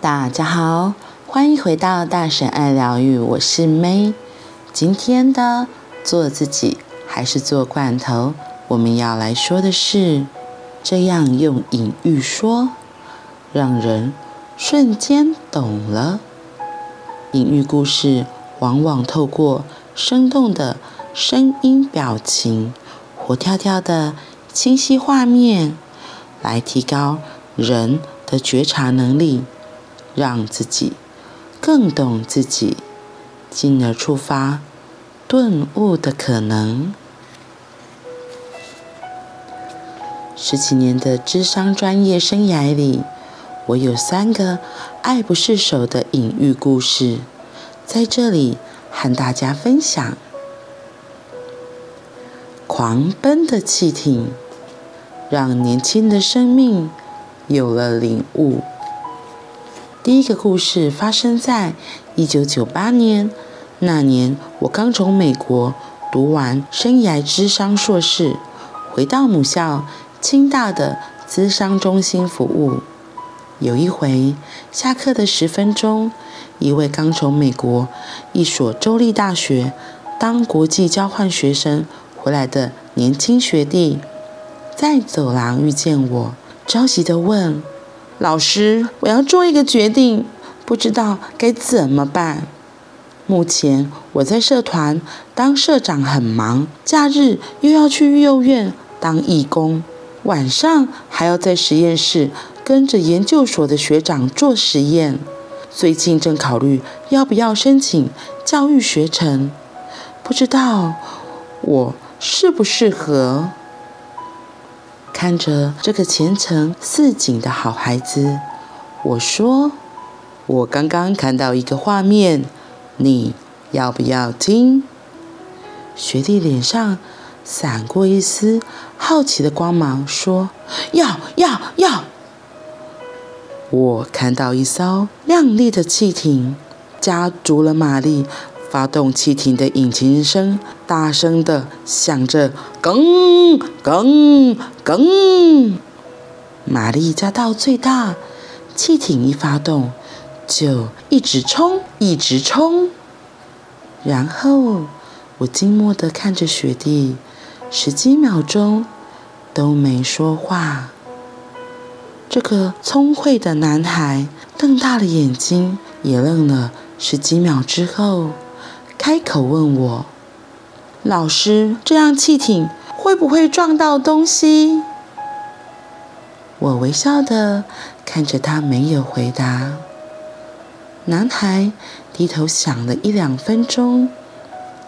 大家好，欢迎回到大神爱疗愈，我是 May。今天的做自己还是做罐头，我们要来说的是，这样用隐喻说，让人瞬间懂了。隐喻故事往往透过生动的声音、表情、活跳跳的清晰画面，来提高人的觉察能力。让自己更懂自己，进而触发顿悟的可能。十几年的智商专业生涯里，我有三个爱不释手的隐喻故事，在这里和大家分享。狂奔的汽艇，让年轻的生命有了领悟。第一个故事发生在一九九八年，那年我刚从美国读完生涯咨商硕士，回到母校清大的资商中心服务。有一回下课的十分钟，一位刚从美国一所州立大学当国际交换学生回来的年轻学弟，在走廊遇见我，着急地问。老师，我要做一个决定，不知道该怎么办。目前我在社团当社长很忙，假日又要去育幼院当义工，晚上还要在实验室跟着研究所的学长做实验。最近正考虑要不要申请教育学程，不知道我适不适合。看着这个前程似锦的好孩子，我说：“我刚刚看到一个画面，你要不要听？”学弟脸上闪过一丝好奇的光芒，说：“要要要！”我看到一艘亮丽的汽艇，加足了马力。发动汽艇的引擎声大声地响着，更更更，马力加到最大，汽艇一发动就一直冲，一直冲。然后我惊默的看着雪地，十几秒钟都没说话。这个聪慧的男孩瞪大了眼睛，也愣了十几秒之后。开口问我：“老师，这样汽艇会不会撞到东西？”我微笑的看着他，没有回答。男孩低头想了一两分钟，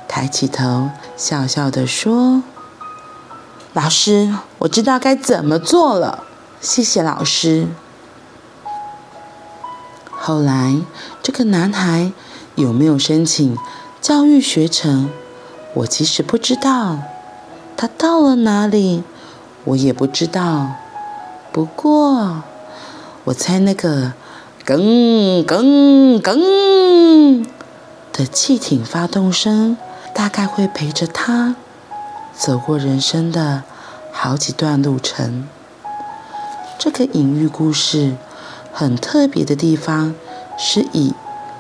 抬起头，笑笑的说：“老师，我知道该怎么做了，谢谢老师。”后来，这个男孩有没有申请教育学程，我其实不知道。他到了哪里，我也不知道。不过，我猜那个“更更更”的汽艇发动声，大概会陪着他走过人生的好几段路程。这个隐喻故事很特别的地方，是以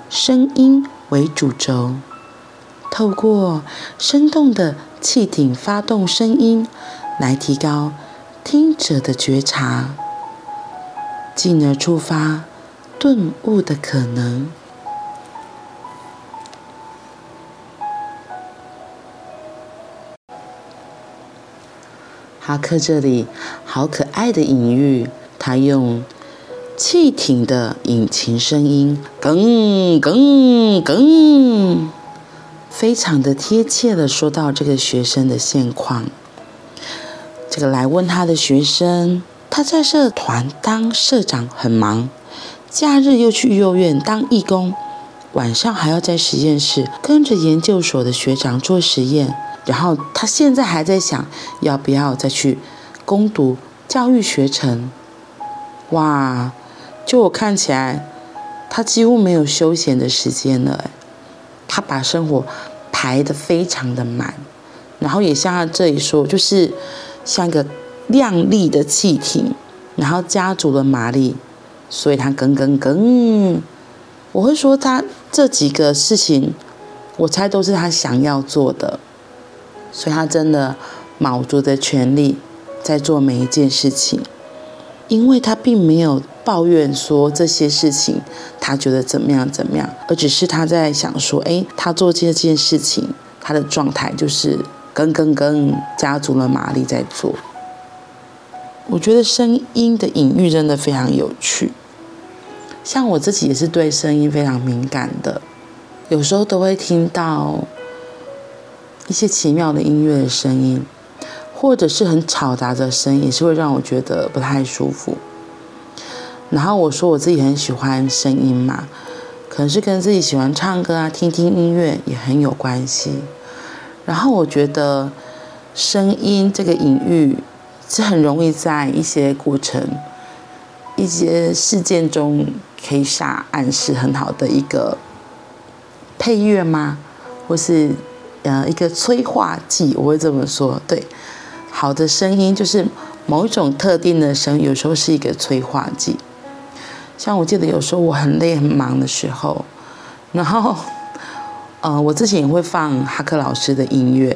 声音为主轴。透过生动的汽艇发动声音，来提高听者的觉察，进而触发顿悟的可能。哈克这里好可爱的隐喻，他用汽艇的引擎声音，更更更。非常的贴切的说到这个学生的现况，这个来问他的学生，他在社团当社长很忙，假日又去幼儿园当义工，晚上还要在实验室跟着研究所的学长做实验，然后他现在还在想要不要再去攻读教育学程。哇，就我看起来，他几乎没有休闲的时间了，他把生活排得非常的满，然后也像他这里说，就是像一个亮丽的汽艇，然后加足了马力，所以他耿耿耿。我会说他这几个事情，我猜都是他想要做的，所以他真的卯足了全力在做每一件事情，因为他并没有抱怨说这些事情他觉得怎么样怎么样，而只是他在想说，哎，他做这件事情，他的状态就是跟跟跟，加足了马力在做。我觉得声音的隐喻真的非常有趣，像我自己也是对声音非常敏感的，有时候都会听到一些奇妙的音乐的声音，或者是很嘈杂的声音，也是会让我觉得不太舒服。然后我说我自己很喜欢声音嘛，可能是跟自己喜欢唱歌啊、听听音乐也很有关系。然后我觉得声音这个隐喻。是很容易在一些过程、一些事件中可以下暗示很好的一个配乐吗？或是呃一个催化剂？我会这么说。对，好的声音就是某一种特定的声，有时候是一个催化剂。像我记得有时候我很累很忙的时候，然后呃我之前也会放哈克老师的音乐。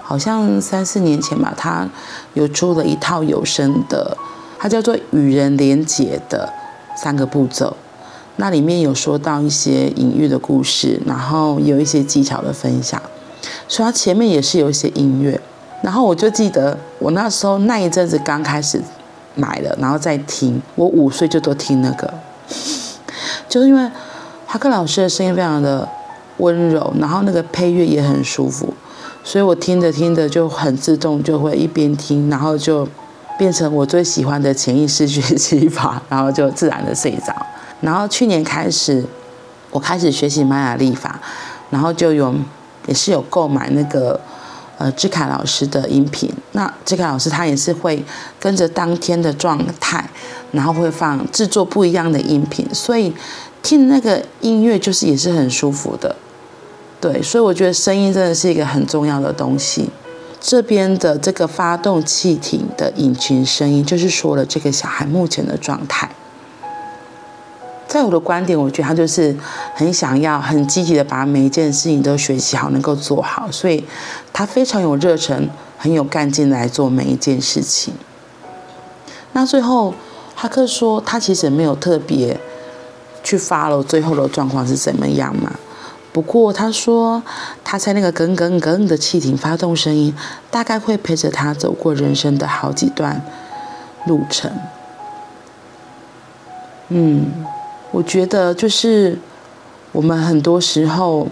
好像三四年前吧，他有出了一套有声的，它叫做《与人连结的三个步骤》，那里面有说到一些隐喻的故事，然后有一些技巧的分享，所以它前面也是有一些音乐。然后我就记得我那时候那一阵子刚开始买了，然后再听，我五岁就都听那个，就是因为哈克老师的声音非常的温柔，然后那个配乐也很舒服。所以我听着听着就很自动，就会一边听，然后就变成我最喜欢的潜意识学习法，然后就自然的睡着。然后去年开始，我开始学习玛雅历法，然后就有也是有购买那个呃志凯老师的音频。那志凯老师他也是会跟着当天的状态，然后会放制作不一样的音频，所以听那个音乐就是也是很舒服的。对，所以我觉得声音真的是一个很重要的东西。这边的这个发动汽艇的引擎声音，就是说了这个小孩目前的状态。在我的观点，我觉得他就是很想要、很积极的把每一件事情都学习好，能够做好，所以他非常有热忱、很有干劲来做每一件事情。那最后，哈克说他其实没有特别去发了最后的状况是怎么样嘛。不过他说，他猜那个耿耿耿的汽艇发动声音，大概会陪着他走过人生的好几段路程。嗯，我觉得就是我们很多时候，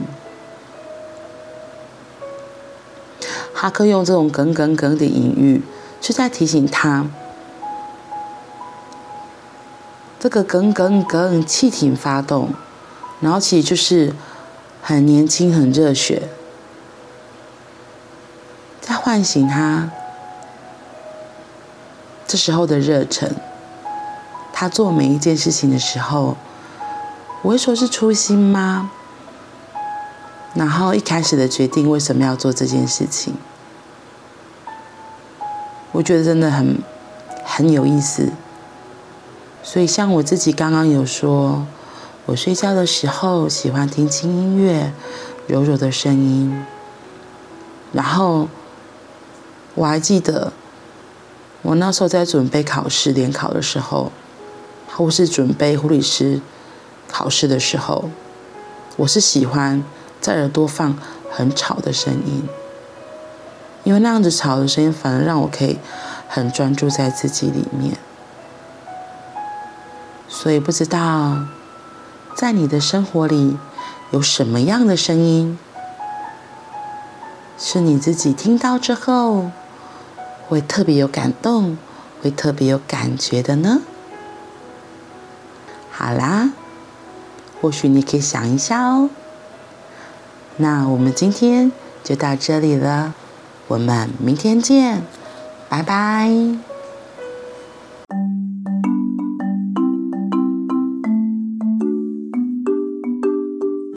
哈克用这种耿耿耿的隐喻，是在提醒他，这个耿耿耿汽艇发动，然后其实就是。很年轻，很热血，在唤醒他这时候的热忱。他做每一件事情的时候，我会说是初心吗？然后一开始的决定为什么要做这件事情？我觉得真的很很有意思。所以像我自己刚刚有说。我睡觉的时候喜欢听轻音乐，柔柔的声音。然后我还记得，我那时候在准备考试联考的时候，或是准备护理师考试的时候，我是喜欢在耳朵放很吵的声音，因为那样子吵的声音反而让我可以很专注在自己里面。所以不知道。在你的生活里，有什么样的声音是你自己听到之后会特别有感动、会特别有感觉的呢？好啦，或许你可以想一下哦。那我们今天就到这里了，我们明天见，拜拜。